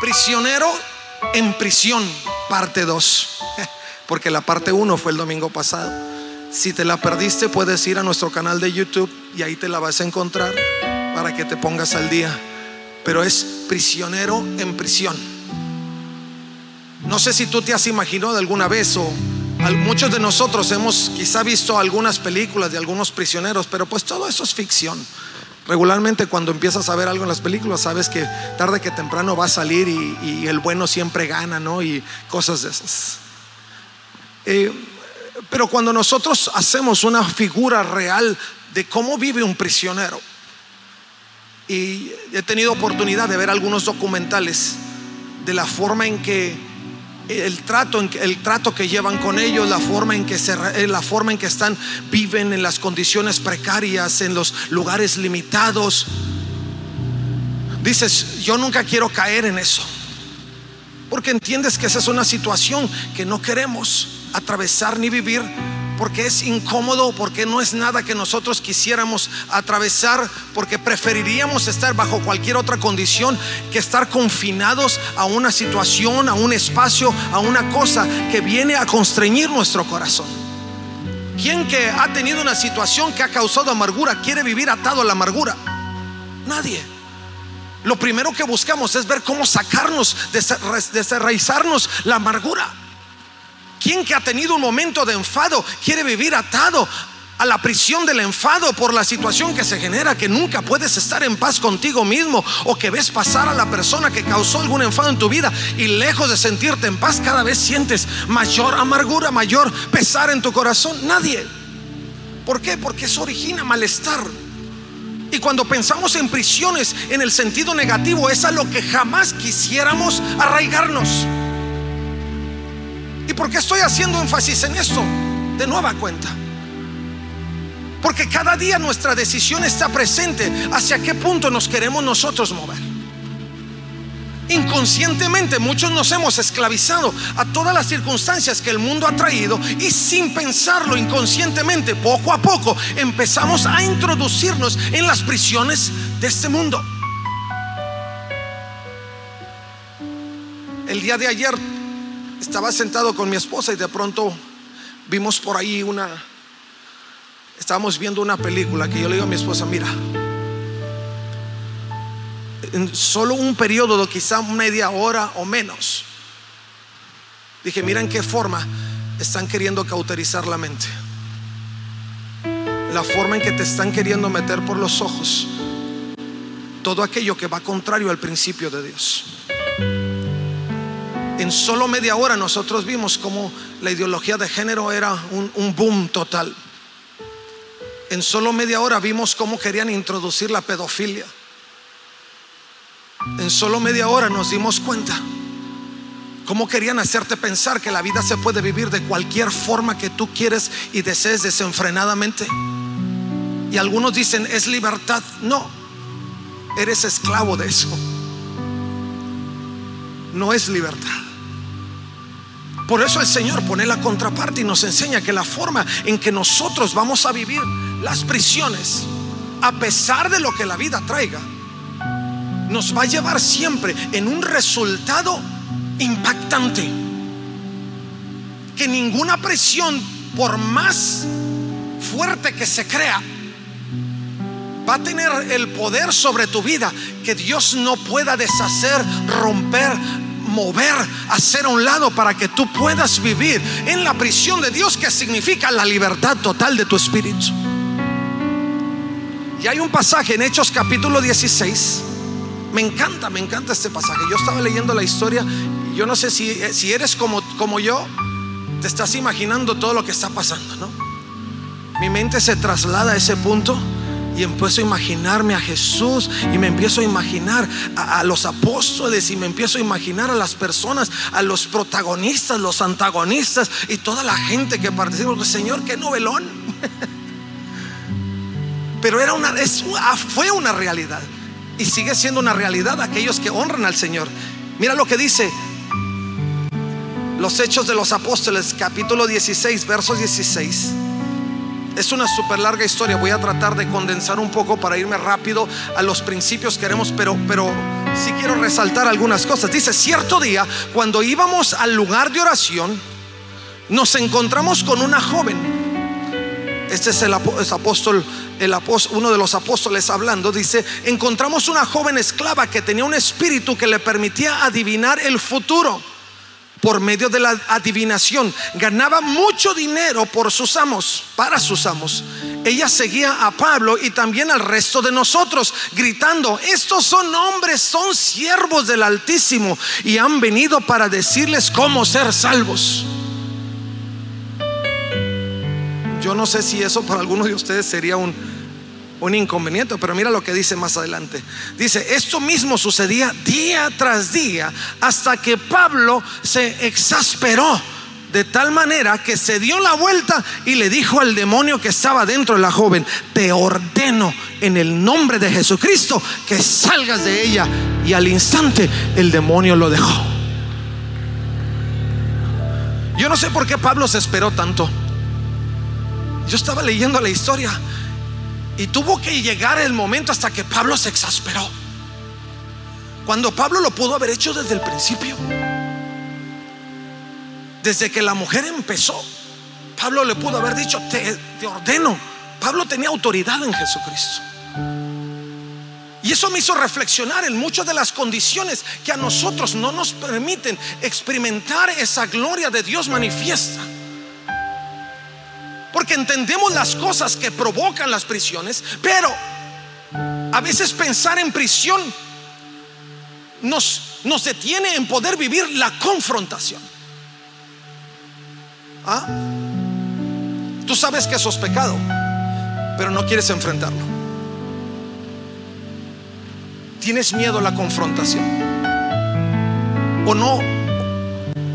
prisionero en prisión, parte 2, porque la parte 1 fue el domingo pasado. Si te la perdiste, puedes ir a nuestro canal de YouTube y ahí te la vas a encontrar para que te pongas al día pero es prisionero en prisión. No sé si tú te has imaginado alguna vez o muchos de nosotros hemos quizá visto algunas películas de algunos prisioneros, pero pues todo eso es ficción. Regularmente cuando empiezas a ver algo en las películas sabes que tarde que temprano va a salir y, el bueno siempre gana, ¿no? Y cosas de esas. Eh, pero cuando nosotros hacemos una figura real de cómo vive un prisionero, y he tenido oportunidad de ver algunos documentales de la forma en que el trato, el trato que llevan con ellos, la forma en que se, eh, la forma en que están, viven en las condiciones precarias, en los lugares limitados. Dices, yo nunca quiero caer en eso, porque entiendes que esa es una situación que no queremos atravesar ni vivir porque es incómodo, porque no es nada que nosotros quisiéramos atravesar, porque preferiríamos estar bajo cualquier otra condición que estar confinados a una situación, a un espacio, a una cosa que viene a constreñir nuestro corazón. ¿Quién que ha tenido una situación que ha causado amargura quiere vivir atado a la amargura? Nadie. Lo primero que buscamos es ver cómo sacarnos, desenraizarnos la amargura. ¿Quién que ha tenido un momento de enfado quiere vivir atado a la prisión del enfado por la situación que se genera, que nunca puedes estar en paz contigo mismo o que ves pasar a la persona que causó algún enfado en tu vida y lejos de sentirte en paz cada vez sientes mayor amargura, mayor pesar en tu corazón? Nadie. ¿Por qué? Porque eso origina malestar. Y cuando pensamos en prisiones en el sentido negativo, es a lo que jamás quisiéramos arraigarnos. ¿Y por qué estoy haciendo énfasis en esto? De nueva cuenta. Porque cada día nuestra decisión está presente hacia qué punto nos queremos nosotros mover. Inconscientemente muchos nos hemos esclavizado a todas las circunstancias que el mundo ha traído y sin pensarlo inconscientemente, poco a poco empezamos a introducirnos en las prisiones de este mundo. El día de ayer estaba sentado con mi esposa y de pronto vimos por ahí una, estábamos viendo una película que yo le digo a mi esposa, mira, en solo un periodo de quizá media hora o menos, dije, mira en qué forma están queriendo cauterizar la mente. La forma en que te están queriendo meter por los ojos todo aquello que va contrario al principio de Dios. En solo media hora nosotros vimos cómo la ideología de género era un, boom total. En solo media hora vimos cómo querían introducir la pedofilia. En solo media hora nos dimos cuenta cómo querían hacerte pensar que la vida se puede vivir de cualquier forma que tú quieres y desees desenfrenadamente. Y algunos dicen, es libertad. No, eres esclavo de eso. No es libertad. Por eso el Señor pone la contraparte y nos enseña que la forma en que nosotros vamos a vivir las prisiones, a pesar de lo que la vida traiga, nos va a llevar siempre en un resultado impactante. Que ninguna presión, por más fuerte que se crea, va a tener el poder sobre tu vida que Dios no pueda deshacer, romper, mover, hacer a un lado para que tú puedas vivir en la prisión de Dios que significa la libertad total de tu espíritu. Y hay un pasaje en Hechos capítulo 16. Me encanta, me encanta este pasaje. Yo estaba leyendo la historia yo no sé si, si eres como, como yo, te estás imaginando todo lo que está pasando, ¿no? Mi mente se traslada a ese punto y empiezo a imaginarme a Jesús y me empiezo a imaginar a, los apóstoles y me empiezo a imaginar a las personas, a los protagonistas, los antagonistas y toda la gente que participa. Señor, qué novelón. Pero era una, ah, fue una realidad y sigue siendo una realidad aquellos que honran al Señor. Mira lo que dice los Hechos de los Apóstoles, capítulo 16, versos 16. Es una súper larga historia. Voy a tratar de condensar un poco para irme rápido a los principios que queremos, pero, pero sí quiero resaltar algunas cosas. Dice, cierto día, cuando íbamos al lugar de oración, nos encontramos con una joven. Este es el, apóstol, el apóstol, uno de los apóstoles hablando. Dice, encontramos una joven esclava que tenía un espíritu que le permitía adivinar el futuro por medio de la adivinación. Ganaba mucho dinero por sus amos, para sus amos. Ella seguía a Pablo y también al resto de nosotros, gritando, estos son hombres, son siervos del Altísimo y han venido para decirles cómo ser salvos. Yo no sé si eso para algunos de ustedes sería un un inconveniente, pero mira lo que dice más adelante. Dice, esto mismo sucedía día tras día hasta que Pablo se exasperó de tal manera que se dio la vuelta y le dijo al demonio que estaba dentro de la joven, te ordeno en el nombre de Jesucristo que salgas de ella. Y al instante el demonio lo dejó. Yo no sé por qué Pablo se esperó tanto. Yo estaba leyendo la historia y tuvo que llegar el momento hasta que Pablo se exasperó. Cuando Pablo lo pudo haber hecho desde el principio. Desde que la mujer empezó, Pablo le pudo haber dicho, te, ordeno. Pablo tenía autoridad en Jesucristo. Y eso me hizo reflexionar en muchas de las condiciones que a nosotros no nos permiten experimentar esa gloria de Dios manifiesta. Porque entendemos las cosas que provocan las prisiones, pero a veces pensar en prisión nos, nos detiene en poder vivir la confrontación. ¿Ah? Tú sabes que eso es pecado, pero no quieres enfrentarlo. Tienes miedo a la confrontación. O no,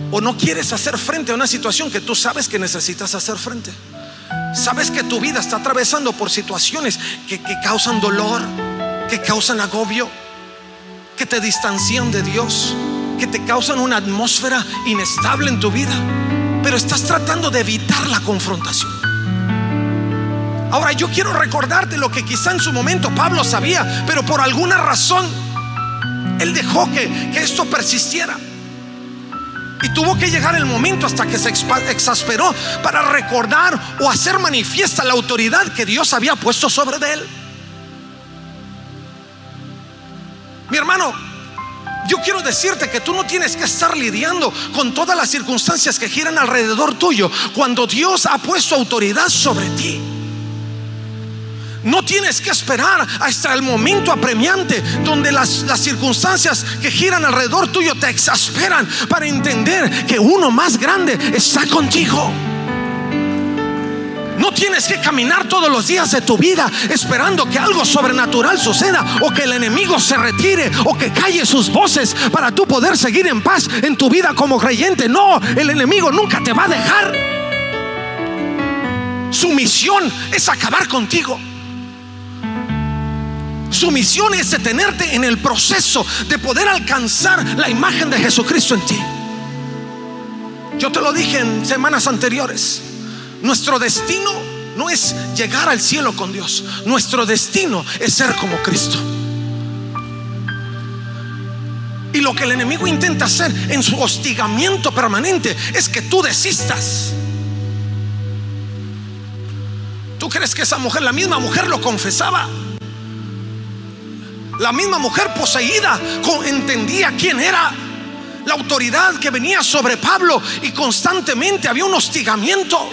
o no quieres hacer frente a una situación que tú sabes que necesitas hacer frente. Sabes que tu vida está atravesando por situaciones que, causan dolor, que causan agobio, que te distancian de Dios, que te causan una atmósfera inestable en tu vida, pero estás tratando de evitar la confrontación. Ahora yo quiero recordarte lo que quizá en su momento Pablo sabía, pero por alguna razón él dejó que, que esto persistiera. Y tuvo que llegar el momento hasta que se exasperó para recordar o hacer manifiesta la autoridad que Dios había puesto sobre él. Mi hermano, yo quiero decirte que tú no tienes que estar lidiando con todas las circunstancias que giran alrededor tuyo cuando Dios ha puesto autoridad sobre ti. No tienes que esperar hasta el momento apremiante donde las, las, circunstancias que giran alrededor tuyo te exasperan para entender que uno más grande está contigo. No tienes que caminar todos los días de tu vida esperando que algo sobrenatural suceda o que el enemigo se retire o que calle sus voces para tú poder seguir en paz en tu vida como creyente. No, el enemigo nunca te va a dejar. Su misión es acabar contigo. Su misión es detenerte en el proceso de poder alcanzar la imagen de Jesucristo en ti. Yo te lo dije en semanas anteriores. Nuestro destino no es llegar al cielo con Dios. Nuestro destino es ser como Cristo. Y lo que el enemigo intenta hacer en su hostigamiento permanente es que tú desistas. ¿Tú crees que esa mujer, la misma mujer lo confesaba? La misma mujer poseída entendía quién era la autoridad que venía sobre Pablo y constantemente había un hostigamiento.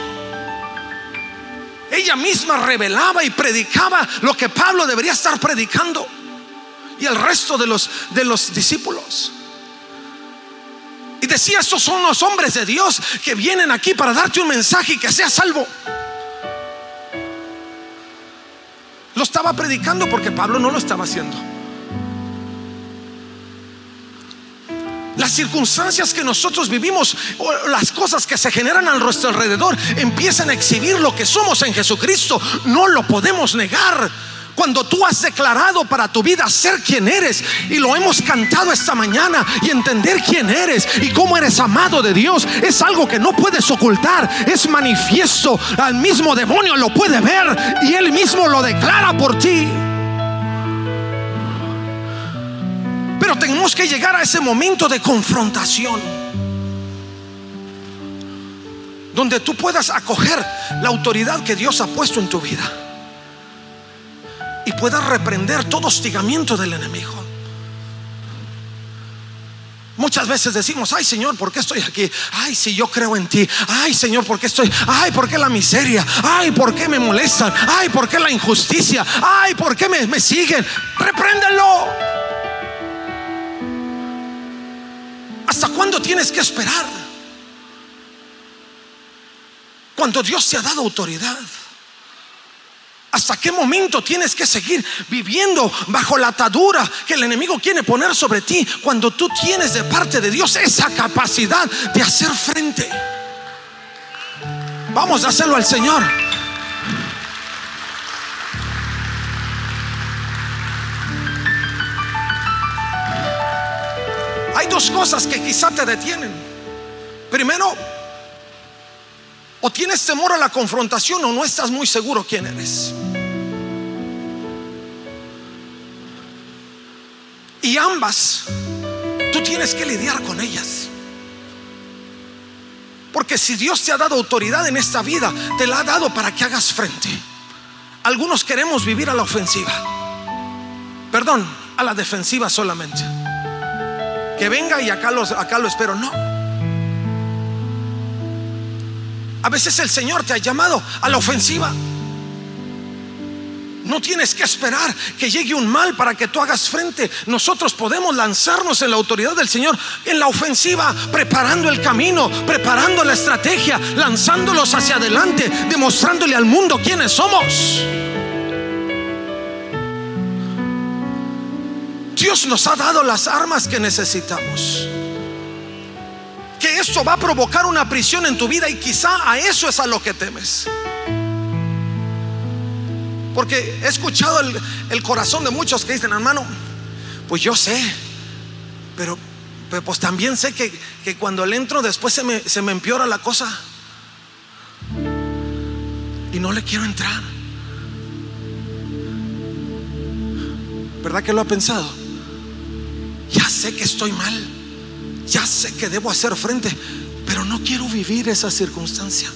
Ella misma revelaba y predicaba lo que Pablo debería estar predicando y el resto de los, de los discípulos. Y decía, estos son los hombres de Dios que vienen aquí para darte un mensaje y que sea salvo. Estaba predicando porque Pablo no lo estaba haciendo. Las circunstancias que nosotros vivimos o las cosas que se generan a nuestro alrededor empiezan a exhibir lo que somos en Jesucristo. No lo podemos negar. Cuando tú has declarado para tu vida ser quien eres y lo hemos cantado esta mañana y entender quién eres y cómo eres amado de Dios, es algo que no puedes ocultar, es manifiesto. Al mismo demonio lo puede ver y él mismo lo declara por ti. Pero tenemos que llegar a ese momento de confrontación. Donde tú puedas acoger la autoridad que Dios ha puesto en tu vida. Y puedas reprender todo hostigamiento del enemigo. Muchas veces decimos, ay Señor, ¿por qué estoy aquí? Ay, si yo creo en ti. Ay Señor, ¿por qué estoy? Ay, ¿por qué la miseria? Ay, ¿por qué me molestan? Ay, ¿por qué la injusticia? Ay, ¿por qué me, me siguen? Repréndelo. ¿Hasta cuándo tienes que esperar? Cuando Dios te ha dado autoridad. ¿Hasta qué momento tienes que seguir viviendo bajo la atadura que el enemigo quiere poner sobre ti cuando tú tienes de parte de Dios esa capacidad de hacer frente? Vamos a hacerlo al Señor. Hay dos cosas que quizá te detienen. Primero, o tienes temor a la confrontación o no estás muy seguro quién eres. Y ambas, tú tienes que lidiar con ellas. Porque si Dios te ha dado autoridad en esta vida, te la ha dado para que hagas frente. Algunos queremos vivir a la ofensiva. Perdón, a la defensiva solamente que venga y acá, los, lo espero. No. A veces el Señor te ha llamado a la ofensiva. No tienes que esperar que llegue un mal para que tú hagas frente. Nosotros podemos lanzarnos en la autoridad del Señor, en la ofensiva, preparando el camino, preparando la estrategia, lanzándolos hacia adelante, demostrándole al mundo quiénes somos. Dios nos ha dado las armas que necesitamos. Que esto va a provocar una prisión en tu vida y quizá a eso es a lo que temes. Porque he escuchado el, corazón de muchos que dicen, hermano, pues yo sé, pero, pues también sé que, cuando le entro después se me, se me empeora la cosa. Y no le quiero entrar. ¿Verdad que lo ha pensado? ya sé que estoy mal, ya sé que debo hacer frente, pero no quiero vivir esa circunstancia.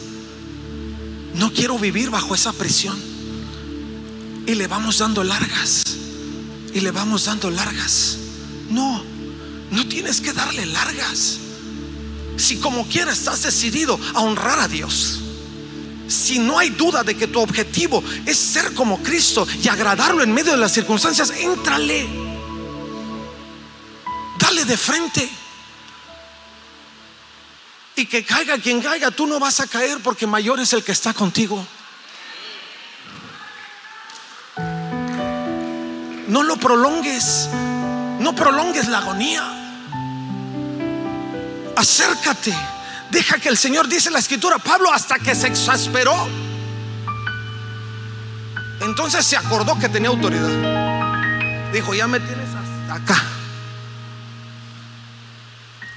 No quiero vivir bajo esa presión. Y le vamos dando largas. Y le vamos dando largas. No, no tienes que darle largas. Si como quiera estás decidido a honrar a Dios. Si no hay duda de que tu objetivo es ser como Cristo y agradarlo en medio de las circunstancias, éntrale de frente. Y que caiga quien caiga, tú no vas a caer porque mayor es el que está contigo. No lo prolongues, no prolongues la agonía. Acércate, deja que el Señor dice la escritura, Pablo hasta que se exasperó. Entonces se acordó que tenía autoridad. Dijo, ya me tienes hasta acá.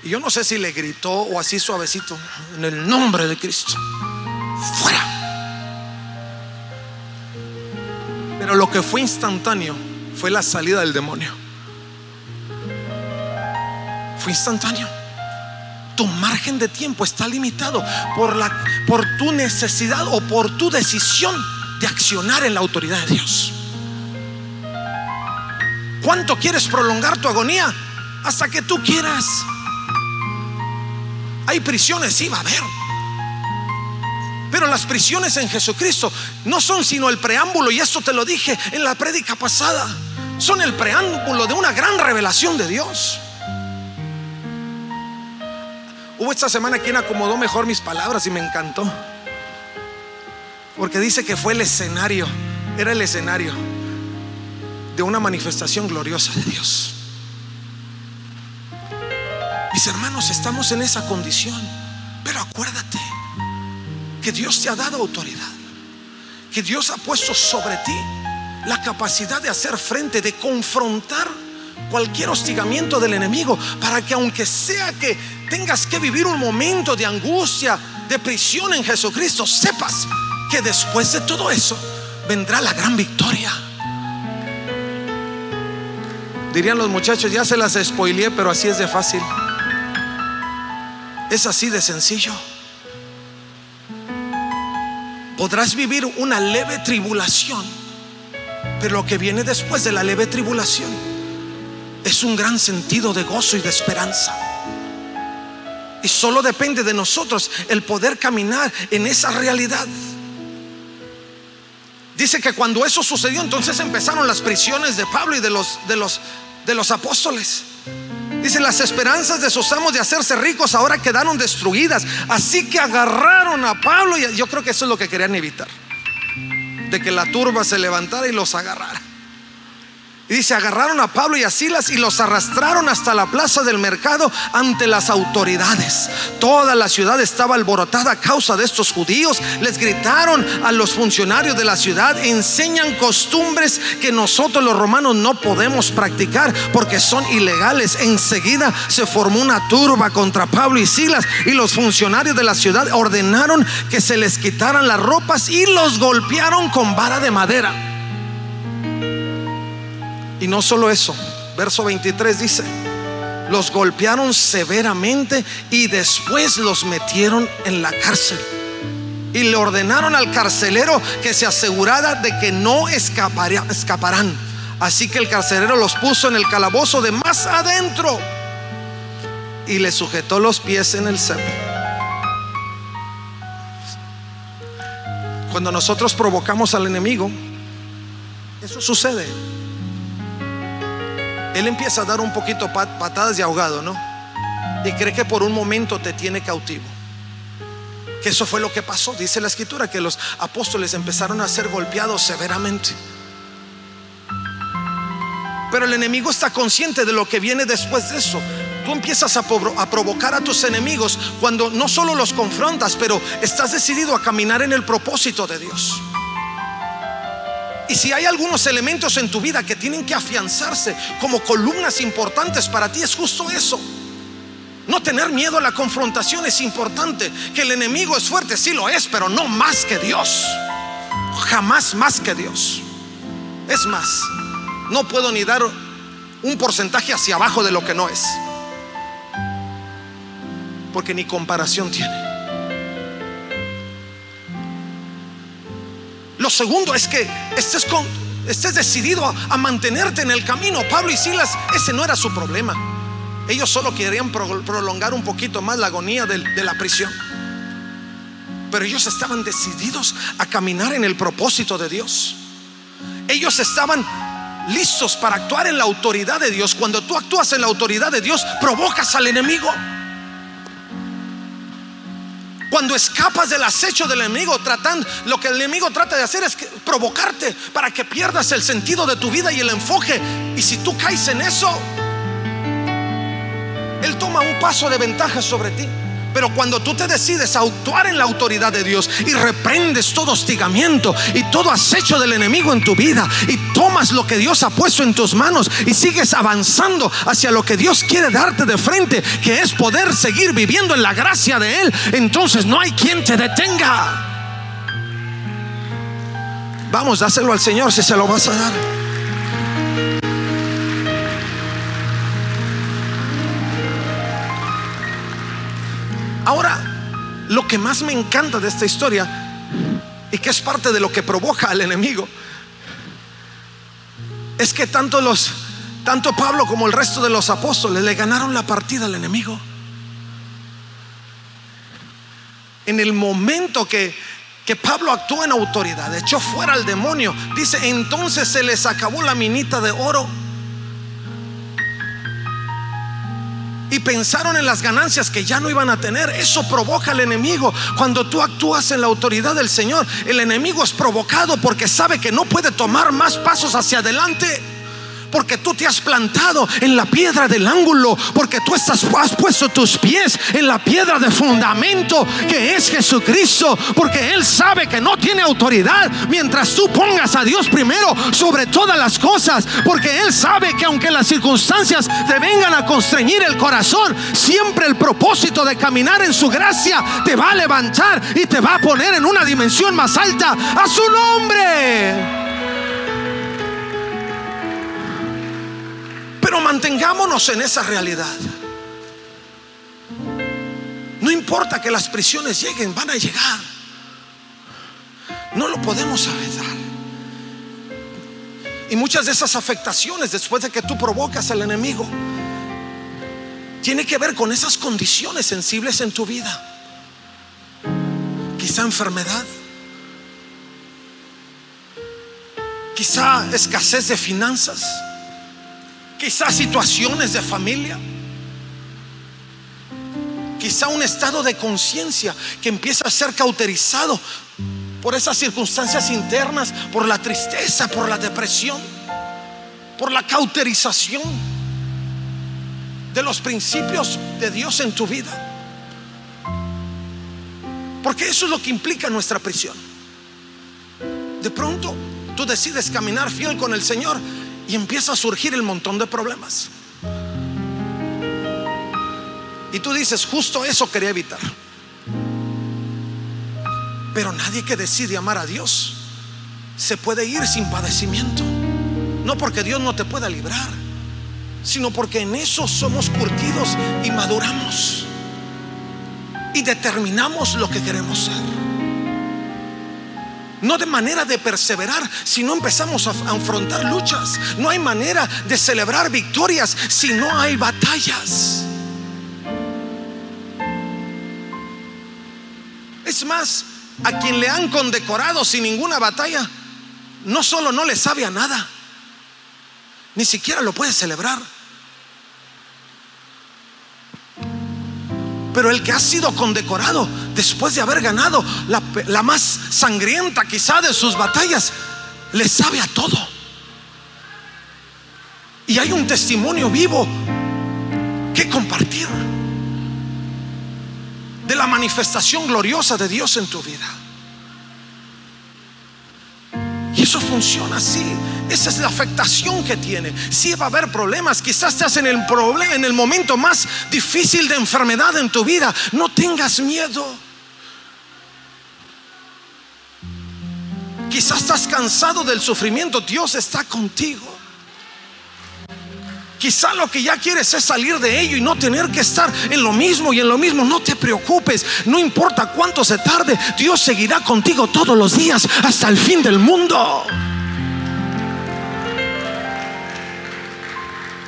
Y yo no sé si le gritó o así suavecito, en el nombre de Cristo, fuera. Pero lo que fue instantáneo fue la salida del demonio. Fue instantáneo. Tu margen de tiempo está limitado por, la, por tu necesidad o por tu decisión de accionar en la autoridad de Dios. ¿Cuánto quieres prolongar tu agonía? Hasta que tú quieras. Hay prisiones, sí va a haber. Pero las prisiones en Jesucristo no son sino el preámbulo, y esto te lo dije en la prédica pasada, son el preámbulo de una gran revelación de Dios. Hubo esta semana quien acomodó mejor mis palabras y me encantó. Porque dice que fue el escenario era el escenario de una manifestación gloriosa de Dios. Mis hermanos, estamos en esa condición, pero acuérdate que Dios te ha dado autoridad, que Dios ha puesto sobre ti la capacidad de hacer frente, de confrontar cualquier hostigamiento del enemigo, para que aunque sea que tengas que vivir un momento de angustia, de prisión en Jesucristo, sepas que después de todo eso vendrá la gran victoria. Dirían los muchachos, ya se las spoileé, pero así es de fácil. Es así de sencillo. Podrás vivir una leve tribulación, pero lo que viene después de la leve tribulación es un gran sentido de gozo y de esperanza. Y solo depende de nosotros el poder caminar en esa realidad. Dice que cuando eso sucedió, entonces empezaron las prisiones de Pablo y de los, de los, de los apóstoles. Dice, las esperanzas de sus amos de hacerse ricos ahora quedaron destruidas. Así que agarraron a Pablo y yo creo que eso es lo que querían evitar. De que la turba se levantara y los agarrara. Y dice, agarraron a Pablo y a Silas y los arrastraron hasta la plaza del mercado ante las autoridades. Toda la ciudad estaba alborotada a causa de estos judíos. Les gritaron a los funcionarios de la ciudad, enseñan costumbres que nosotros los romanos no podemos practicar porque son ilegales. Enseguida se formó una turba contra Pablo y Silas y los funcionarios de la ciudad ordenaron que se les quitaran las ropas y los golpearon con vara de madera. Y no solo eso, verso 23 dice, los golpearon severamente y después los metieron en la cárcel. Y le ordenaron al carcelero que se asegurara de que no escaparán. Así que el carcelero los puso en el calabozo de más adentro y le sujetó los pies en el cepo. Cuando nosotros provocamos al enemigo, eso sucede él empieza a dar un poquito patadas de ahogado, ¿no? Y cree que por un momento te tiene cautivo. Que eso fue lo que pasó. Dice la escritura que los apóstoles empezaron a ser golpeados severamente. Pero el enemigo está consciente de lo que viene después de eso. Tú empiezas a, provocar a tus enemigos cuando no solo los confrontas, pero estás decidido a caminar en el propósito de Dios. Y si hay algunos elementos en tu vida que tienen que afianzarse como columnas importantes para ti, es justo eso. No tener miedo a la confrontación es importante. Que el enemigo es fuerte, sí lo es, pero no más que Dios. Jamás más que Dios. Es más, no puedo ni dar un porcentaje hacia abajo de lo que no es. Porque ni comparación tiene. Lo segundo es que estés, decidido a, mantenerte en el camino. Pablo y Silas, ese no era su problema. Ellos solo querían prolongar un poquito más la agonía de la prisión. Pero ellos estaban decididos a caminar en el propósito de Dios. Ellos estaban listos para actuar en la autoridad de Dios. Cuando tú actúas en la autoridad de Dios, provocas al enemigo. Cuando escapas del acecho del enemigo, tratando, lo que el enemigo trata de hacer es provocarte para que pierdas el sentido de tu vida y el enfoque. Y si tú caes en eso, Él toma un paso de ventaja sobre ti. Pero cuando tú te decides a actuar en la autoridad de Dios y reprendes todo hostigamiento y todo acecho del enemigo en tu vida y tomas lo que Dios ha puesto en tus manos y sigues avanzando hacia lo que Dios quiere darte de frente, que es poder seguir viviendo en la gracia de Él, entonces no hay quien te detenga. Vamos, dáselo al Señor si se lo vas a dar. Ahora, lo que más me encanta de esta historia y que es parte de lo que provoca al enemigo es que tanto los tanto Pablo como el resto de los apóstoles le ganaron la partida al enemigo. En el momento que, que Pablo actuó en autoridad, echó fuera al demonio, dice, entonces se les acabó la minita de oro y pensaron en las ganancias que ya no iban a tener. Eso provoca al enemigo. Cuando tú actúas en la autoridad del Señor, el enemigo es provocado porque sabe que no puede tomar más pasos hacia adelante porque tú te has plantado en la piedra del ángulo, porque tú estás, has puesto tus pies en la piedra de fundamento que es Jesucristo, porque Él sabe que no tiene autoridad mientras tú pongas a Dios primero sobre todas las cosas, porque Él sabe que aunque las circunstancias te vengan a constreñir el corazón, siempre el propósito de caminar en su gracia te va a levantar y te va a poner en una dimensión más alta a su nombre. Pero mantengámonos en esa realidad. No importa que las prisiones lleguen, van a llegar. No lo podemos evitar. Y muchas de esas afectaciones después de que tú provocas al enemigo, tiene que ver con esas condiciones sensibles en tu vida. Quizá enfermedad, quizá escasez de finanzas Quizás situaciones de familia. Quizá un estado de conciencia que empieza a ser cauterizado por esas circunstancias internas, por la tristeza, por la depresión, por la cauterización de los principios de Dios en tu vida. Porque eso es lo que implica nuestra prisión. De pronto tú decides caminar fiel con el Señor y empieza a surgir el montón de problemas. Y tú dices, justo eso quería evitar. Pero nadie que decide amar a Dios se puede ir sin padecimiento. No porque Dios no te pueda librar, sino porque en eso somos curtidos y maduramos. Y determinamos lo que queremos ser. No de manera de perseverar, si no empezamos a afrontar luchas. No hay manera de celebrar victorias si no hay batallas. Es más, a quien le han condecorado sin ninguna batalla, no solo no le sabe a nada, ni siquiera lo puede celebrar. Pero el que ha sido condecorado después de haber ganado la, más sangrienta quizá de sus batallas, le sabe a todo. Y hay un testimonio vivo que compartir de la manifestación gloriosa de Dios en tu vida. Y eso funciona así. Esa es la afectación que tiene. Si va a haber problemas, quizás estás en el, en el momento más difícil de enfermedad en tu vida. No tengas miedo. Quizás estás cansado del sufrimiento. Dios está contigo. Quizá lo que ya quieres es salir de ello y no tener que estar en lo mismo y en lo mismo. No te preocupes, no importa cuánto se tarde, Dios seguirá contigo todos los días hasta el fin del mundo.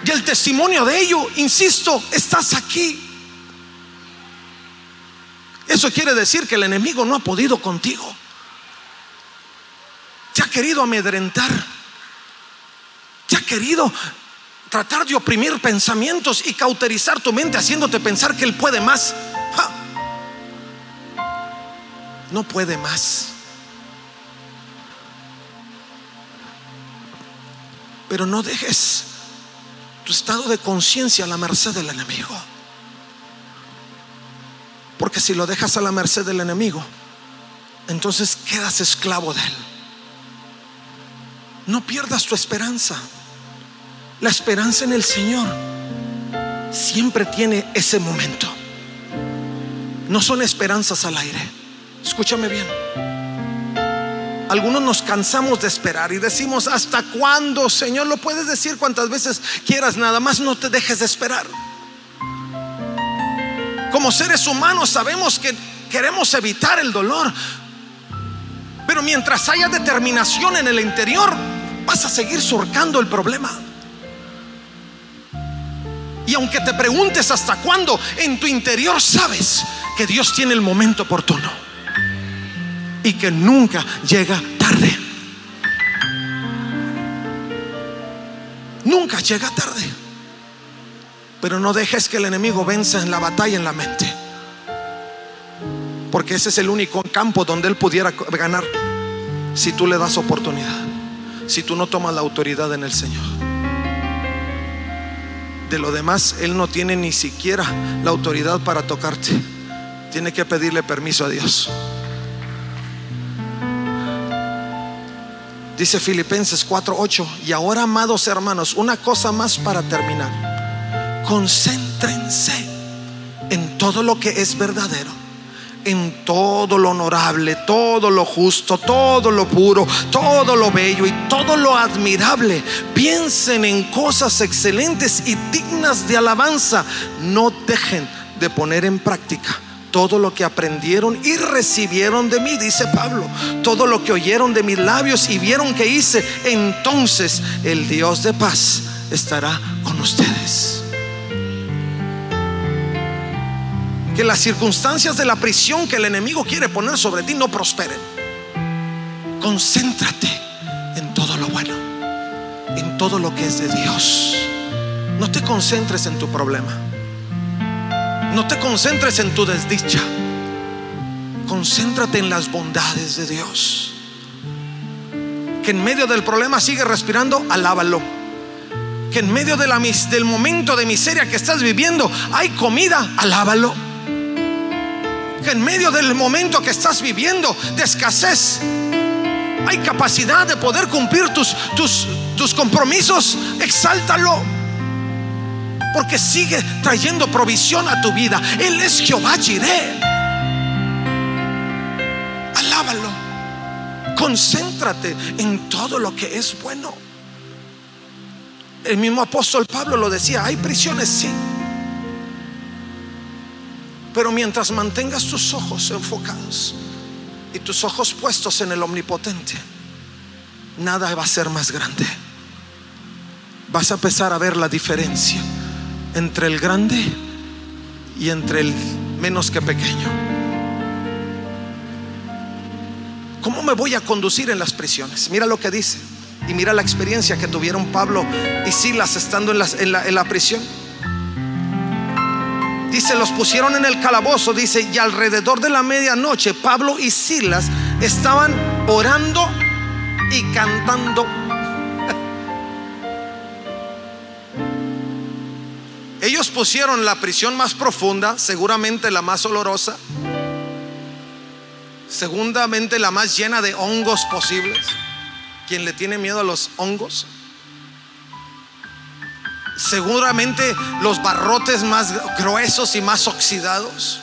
Y el testimonio de ello, insisto, estás aquí. Eso quiere decir que el enemigo no ha podido contigo. Te ha querido amedrentar. Te ha querido tratar de oprimir pensamientos y cauterizar tu mente haciéndote pensar que Él puede más. No puede más. Pero no dejes tu estado de conciencia a la merced del enemigo. Porque si lo dejas a la merced del enemigo, entonces quedas esclavo de él. No pierdas tu esperanza. La esperanza en el Señor siempre tiene ese momento. No son esperanzas al aire. Escúchame bien. Algunos nos cansamos de esperar y decimos, ¿hasta cuándo, Señor? Lo puedes decir cuantas veces quieras, nada más no te dejes de esperar. Como seres humanos sabemos que queremos evitar el dolor, pero mientras haya determinación en el interior, vas a seguir surcando el problema. Y aunque te preguntes hasta cuándo, en tu interior sabes que Dios tiene el momento oportuno y que nunca llega tarde. Nunca llega tarde. Pero no dejes que el enemigo venza en la batalla en la mente. Porque ese es el único campo donde él pudiera ganar. Si tú le das oportunidad. Si tú no tomas la autoridad en el Señor. De lo demás, Él no tiene ni siquiera la autoridad para tocarte. Tiene que pedirle permiso a Dios. Dice Filipenses 4:8. Y ahora, amados hermanos, una cosa más para terminar. Concéntrense en todo lo que es verdadero, en todo lo honorable, todo lo justo, todo lo puro, todo lo bello y todo lo admirable. Piensen en cosas excelentes y dignas de alabanza. No dejen de poner en práctica todo lo que aprendieron y recibieron de mí, dice Pablo, todo lo que oyeron de mis labios y vieron que hice, entonces el Dios de paz estará con ustedes. Que las circunstancias de la prisión que el enemigo quiere poner sobre ti no prosperen. Concéntrate en todo lo bueno, en todo lo que es de Dios. No te concentres en tu problema. No te concentres en tu desdicha. Concéntrate en las bondades de Dios. Que en medio del problema sigue respirando, alábalo. Que en medio de la, del momento de miseria que estás viviendo hay comida, alábalo. Que en medio del momento que estás viviendo de escasez hay capacidad de poder cumplir tus, tus, tus compromisos, exáltalo porque sigue trayendo provisión a tu vida. Él es Jehová Jireh. Alábalo. Concéntrate en todo lo que es bueno. El mismo apóstol Pablo lo decía, hay prisiones, sí. Pero mientras mantengas tus ojos enfocados y tus ojos puestos en el omnipotente, nada va a ser más grande. Vas a empezar a ver la diferencia entre el grande y entre el menos que pequeño. ¿Cómo me voy a conducir en las prisiones? Mira lo que dice. Y mira la experiencia que tuvieron Pablo y Silas estando en la, en la prisión. Dice, los pusieron en el calabozo, dice, y alrededor de la medianoche Pablo y Silas estaban orando y cantando Ellos pusieron la prisión más profunda, seguramente la más olorosa, segundamente la más llena de hongos posibles. ¿Quién le tiene miedo a los hongos? Seguramente los barrotes más gruesos y más oxidados.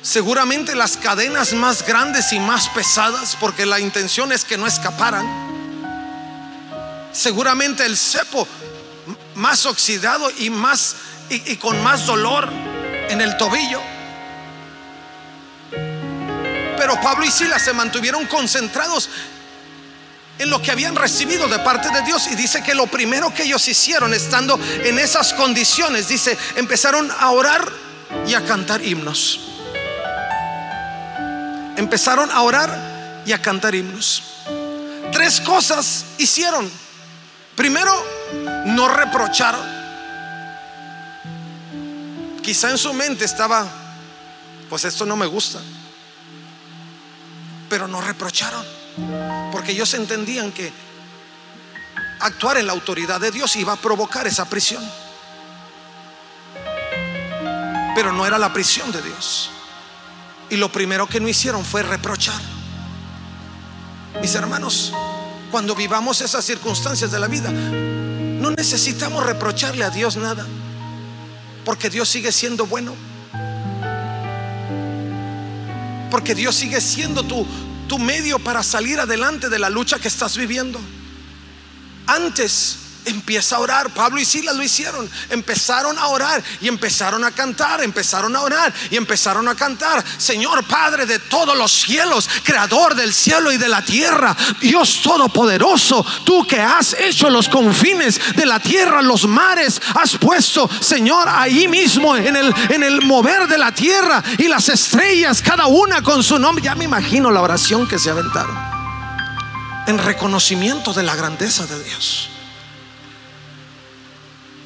Seguramente las cadenas más grandes y más pesadas, porque la intención es que no escaparan. Seguramente el cepo más oxidado y más y, con más dolor en el tobillo. Pero Pablo y Silas se mantuvieron concentrados en lo que habían recibido de parte de Dios y dice que lo primero que ellos hicieron estando en esas condiciones, dice, empezaron a orar y a cantar himnos. Empezaron a orar y a cantar himnos. Tres cosas hicieron. Primero, no reprocharon. Quizá en su mente estaba, pues esto no me gusta. Pero no reprocharon. Porque ellos entendían que actuar en la autoridad de Dios iba a provocar esa prisión. Pero no era la prisión de Dios. Y lo primero que no hicieron fue reprochar. Mis hermanos, cuando vivamos esas circunstancias de la vida, no necesitamos reprocharle a Dios nada, porque Dios sigue siendo bueno. Porque Dios sigue siendo tu, tu medio para salir adelante de la lucha que estás viviendo. Antes Empieza a orar. Pablo y Silas lo hicieron. Empezaron a orar y empezaron a cantar. Empezaron a orar y empezaron a cantar. Señor Padre de todos los cielos, Creador del cielo y de la tierra, Dios Todopoderoso, tú que has hecho los confines de la tierra, los mares, has puesto, Señor, ahí mismo en el, en el mover de la tierra y las estrellas, cada una con su nombre. Ya me imagino la oración que se aventaron en reconocimiento de la grandeza de Dios.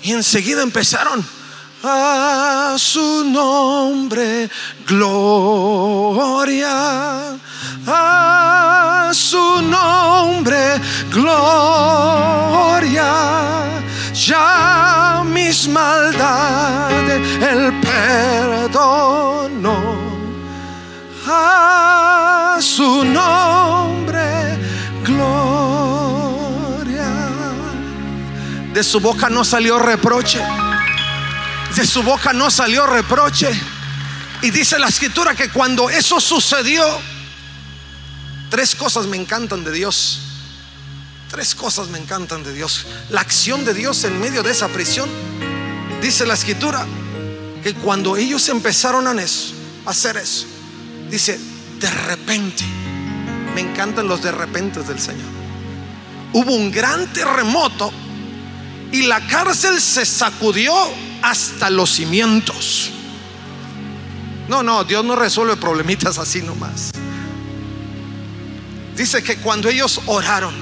Y enseguida empezaron a su nombre gloria, a su nombre gloria. Ya mis maldades el perdono. A su nombre De su boca no salió reproche de su boca no salió reproche. Y dice la escritura que cuando eso sucedió, tres cosas me encantan de Dios. Tres cosas me encantan de Dios. La acción de Dios en medio de esa prisión. Dice la escritura que cuando ellos empezaron a, hacer eso, dice, de repente, me encantan los de repente del Señor. Hubo un gran terremoto y la cárcel se sacudió hasta los cimientos. No, no, Dios no resuelve problemitas así nomás. Dice que cuando ellos oraron,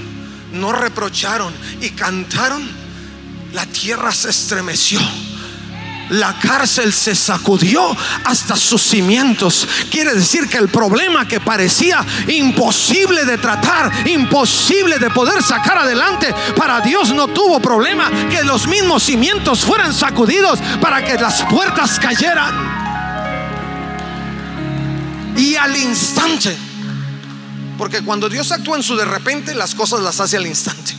no reprocharon y cantaron, la tierra se estremeció la cárcel se sacudió hasta sus cimientos. Quiere decir que el problema que parecía imposible de tratar, imposible de poder sacar adelante, para Dios no tuvo problema que los mismos cimientos fueran sacudidos para que las puertas cayeran. Y al instante, porque cuando Dios actúa en su de repente, las cosas las hace al instante.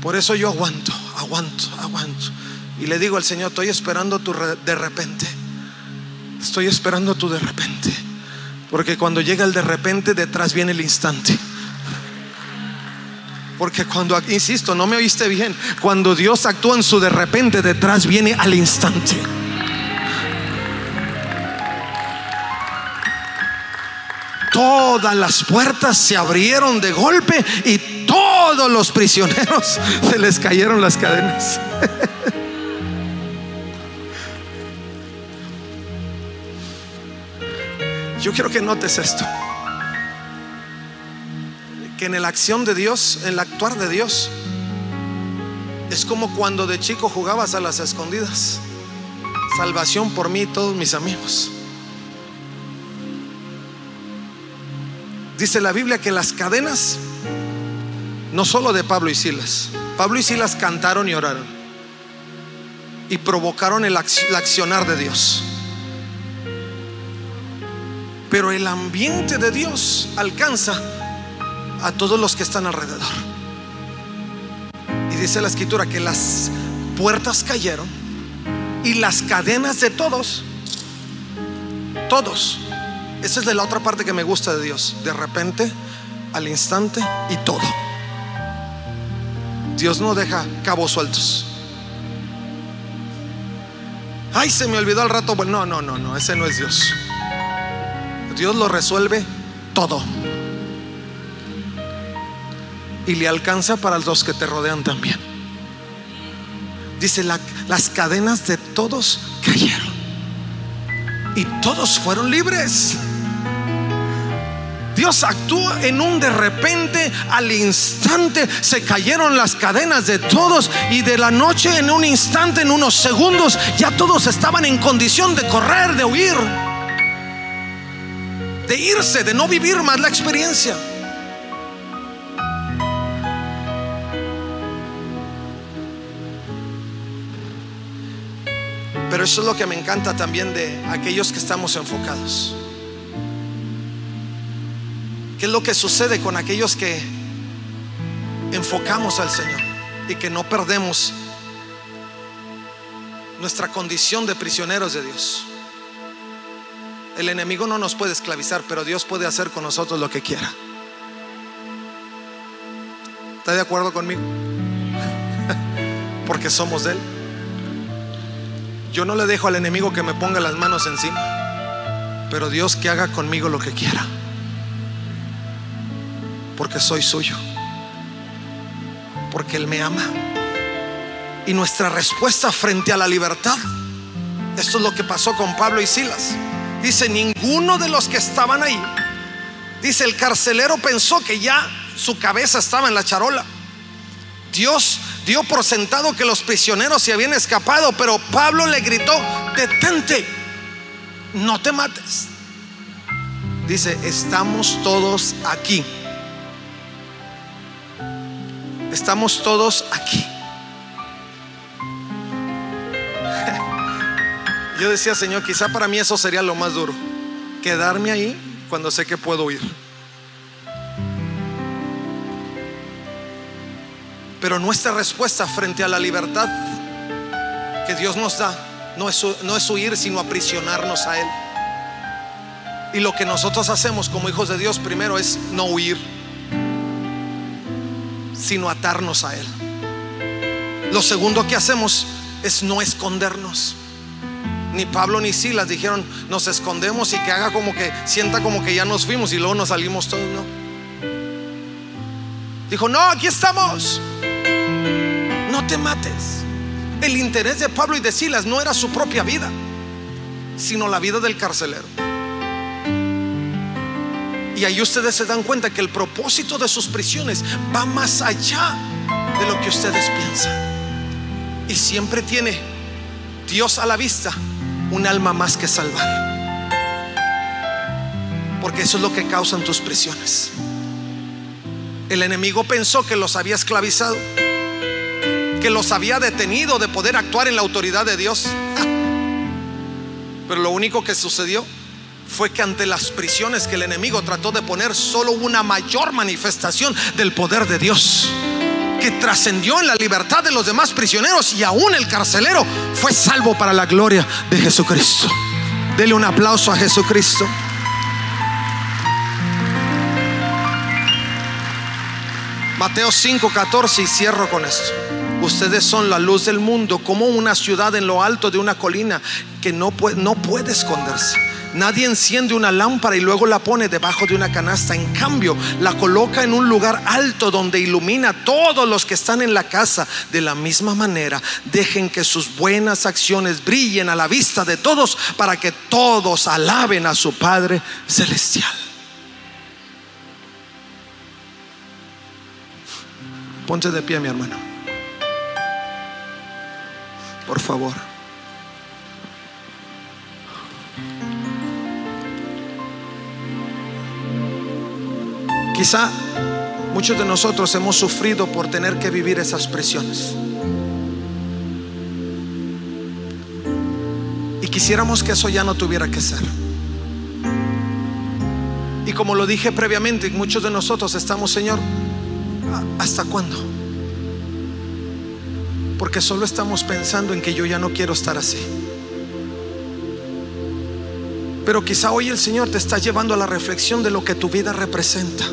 Por eso yo aguanto, aguanto, aguanto. Y le digo al Señor, estoy esperando tu de repente. Estoy esperando tu de repente. Porque cuando llega el de repente, detrás viene el instante. Porque cuando, insisto, no me oíste bien, cuando Dios actúa en su de repente, detrás viene al instante. Todas las puertas se abrieron de golpe y todos los prisioneros se les cayeron las cadenas. Yo quiero que notes esto. Que en la acción de Dios, en el actuar de Dios, es como cuando de chico jugabas a las escondidas. Salvación por mí y todos mis amigos. Dice la Biblia que las cadenas no solo de Pablo y Silas. Pablo y Silas cantaron y oraron. Y provocaron el, accionar de Dios. Pero el ambiente de Dios alcanza a todos los que están alrededor. Y dice la escritura que las puertas cayeron y las cadenas de todos, todos. Esa es de la otra parte que me gusta de Dios. De repente, al instante y todo. Dios no deja cabos sueltos. Ay, se me olvidó al rato. Bueno, no, no, no, no, ese no es Dios. Dios lo resuelve todo. Y le alcanza para los que te rodean también. Dice, las cadenas de todos cayeron. Y todos fueron libres. Dios actúa en un de repente, al instante se cayeron las cadenas de todos y de la noche en un instante, en unos segundos, ya todos estaban en condición de correr, de huir, de irse, de no vivir más la experiencia. Pero eso es lo que me encanta también de aquellos que estamos enfocados. ¿Qué es lo que sucede con aquellos que enfocamos al Señor y que no perdemos nuestra condición de prisioneros de Dios? El enemigo no nos puede esclavizar, pero Dios puede hacer con nosotros lo que quiera. ¿Está de acuerdo conmigo? Porque somos de Él. Yo no le dejo al enemigo que me ponga las manos encima, pero Dios que haga conmigo lo que quiera porque soy suyo, porque Él me ama. Y nuestra respuesta frente a la libertad, esto es lo que pasó con Pablo y Silas. Dice, ninguno de los que estaban ahí, dice, el carcelero pensó que ya su cabeza estaba en la charola. Dios dio por sentado que los prisioneros se habían escapado, pero Pablo le gritó, detente, no te mates. Dice, estamos todos aquí. Estamos todos aquí. Yo decía, Señor, quizá para mí eso sería lo más duro. Quedarme ahí cuando sé que puedo ir. Pero nuestra respuesta frente a la libertad que Dios nos da no es, no es huir, sino aprisionarnos a Él. Y lo que nosotros hacemos como hijos de Dios primero es no huir, sino atarnos a Él. Lo segundo que hacemos es no escondernos. Ni Pablo ni Silas dijeron, nos escondemos y que haga como que, sienta como que ya nos fuimos y luego nos salimos todos, no. Dijo, no, aquí estamos. No te mates. El interés de Pablo y de Silas no era su propia vida, sino la vida del carcelero. Y ahí ustedes se dan cuenta que el propósito de sus prisiones va más allá de lo que ustedes piensan. Y siempre tiene Dios a la vista un alma más que salvar. Porque eso es lo que causan tus prisiones. El enemigo pensó que los había esclavizado, que los había detenido de poder actuar en la autoridad de Dios. Pero lo único que sucedió fue que ante las prisiones que el enemigo trató de poner, solo una mayor manifestación del poder de Dios que trascendió en la libertad de los demás prisioneros y aún el carcelero fue salvo para la gloria de Jesucristo. Dele un aplauso a Jesucristo. Mateo 5:14 y cierro con esto. Ustedes son la luz del mundo, como una ciudad en lo alto de una colina que no puede, no puede esconderse. Nadie enciende una lámpara y luego la pone debajo de una canasta. En cambio, la coloca en un lugar alto donde ilumina a todos los que están en la casa. De la misma manera, dejen que sus buenas acciones brillen a la vista de todos para que todos alaben a su Padre Celestial. Ponte de pie, mi hermano. Por favor. Quizá muchos de nosotros hemos sufrido por tener que vivir esas presiones. Y quisiéramos que eso ya no tuviera que ser. Y como lo dije previamente, muchos de nosotros estamos, Señor, ¿hasta cuándo? Porque solo estamos pensando en que yo ya no quiero estar así. Pero quizá hoy el Señor te está llevando a la reflexión de lo que tu vida representa.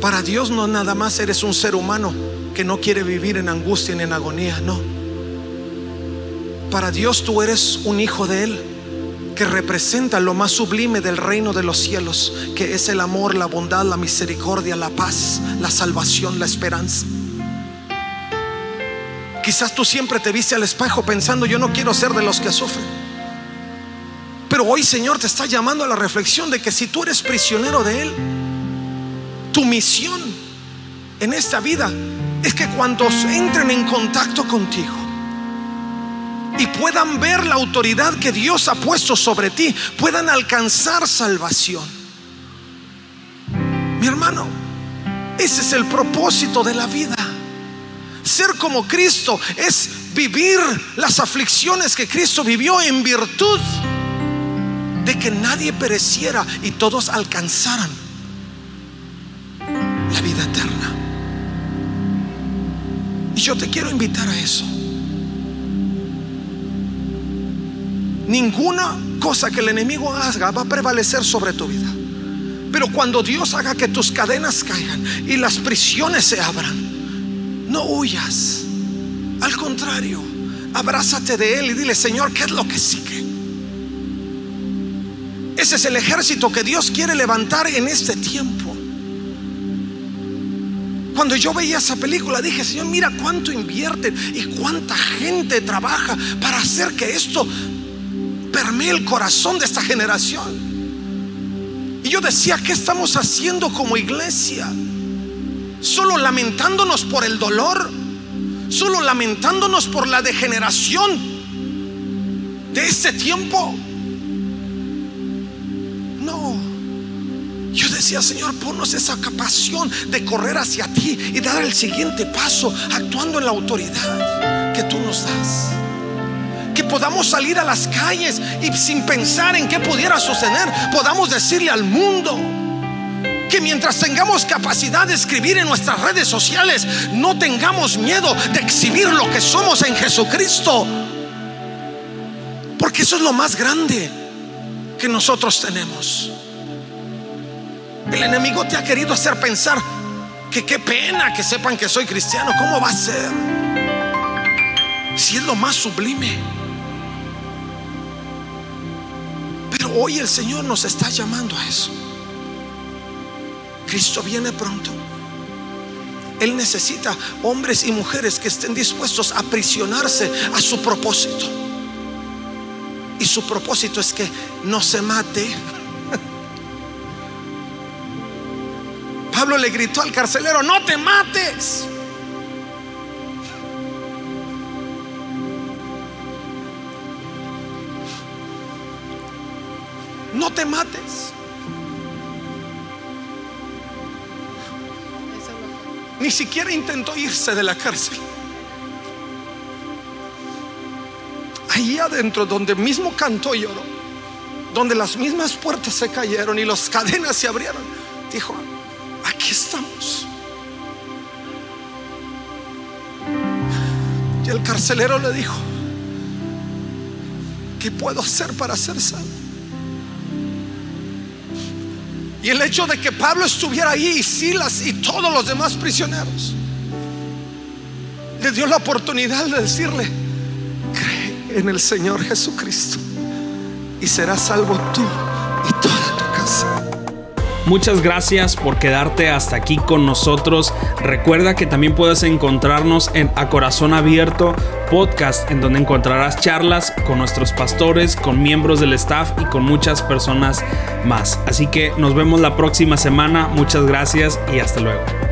Para Dios no nada más eres un ser humano que no quiere vivir en angustia ni en agonía, no. Para Dios tú eres un hijo de Él que representa lo más sublime del reino de los cielos, que es el amor, la bondad, la misericordia, la paz, la salvación, la esperanza. Quizás tú siempre te viste al espejo pensando, yo no quiero ser de los que sufren. Pero hoy Señor te está llamando a la reflexión de que si tú eres prisionero de Él, tu misión en esta vida es que cuando entren en contacto contigo y puedan ver la autoridad que Dios ha puesto sobre ti, puedan alcanzar salvación. Mi hermano, ese es el propósito de la vida. Ser como Cristo es vivir las aflicciones que Cristo vivió en virtud de que nadie pereciera y todos alcanzaran la vida eterna. Y yo te quiero invitar a eso. Ninguna cosa que el enemigo haga va a prevalecer sobre tu vida. Pero cuando Dios haga que tus cadenas caigan y las prisiones se abran, no huyas. Al contrario, abrázate de Él y dile, Señor, ¿qué es lo que sigue? Ese es el ejército que Dios quiere levantar en este tiempo. Cuando yo veía esa película dije, Señor, mira cuánto invierten y cuánta gente trabaja para hacer que esto permee el corazón de esta generación. Y yo decía, ¿qué estamos haciendo como iglesia? solo lamentándonos por el dolor, solo lamentándonos por la degeneración de este tiempo. No. Yo decía, Señor, ponnos esa capacidad de correr hacia ti y dar el siguiente paso actuando en la autoridad que tú nos das. Que podamos salir a las calles y sin pensar en qué pudiera suceder, podamos decirle al mundo que mientras tengamos capacidad de escribir en nuestras redes sociales, no tengamos miedo de exhibir lo que somos en Jesucristo. Porque eso es lo más grande nosotros tenemos. El enemigo te ha querido hacer pensar que qué pena que sepan que soy cristiano. ¿Cómo va a ser? Si es lo más sublime. Pero hoy el Señor nos está llamando a eso. Cristo viene pronto. Él necesita hombres y mujeres que estén dispuestos a aprisionarse a su propósito. Y su propósito es que no se mate. Pablo le gritó al carcelero, no te mates. No te mates. Ni siquiera intentó irse de la cárcel. Ahí adentro, donde mismo cantó y lloró, donde las mismas puertas se cayeron y las cadenas se abrieron, dijo, aquí estamos. Y el carcelero le dijo, ¿qué puedo hacer para ser salvo? Y el hecho de que Pablo estuviera ahí y Silas y todos los demás prisioneros le dio la oportunidad de decirle, en el Señor Jesucristo y serás salvo tú y toda tu casa. Muchas gracias por quedarte hasta aquí con nosotros. Recuerda que también puedes encontrarnos en A Corazón Abierto podcast en donde encontrarás charlas con nuestros pastores, con miembros del staff y con muchas personas más. Así que nos vemos la próxima semana. Muchas gracias y hasta luego.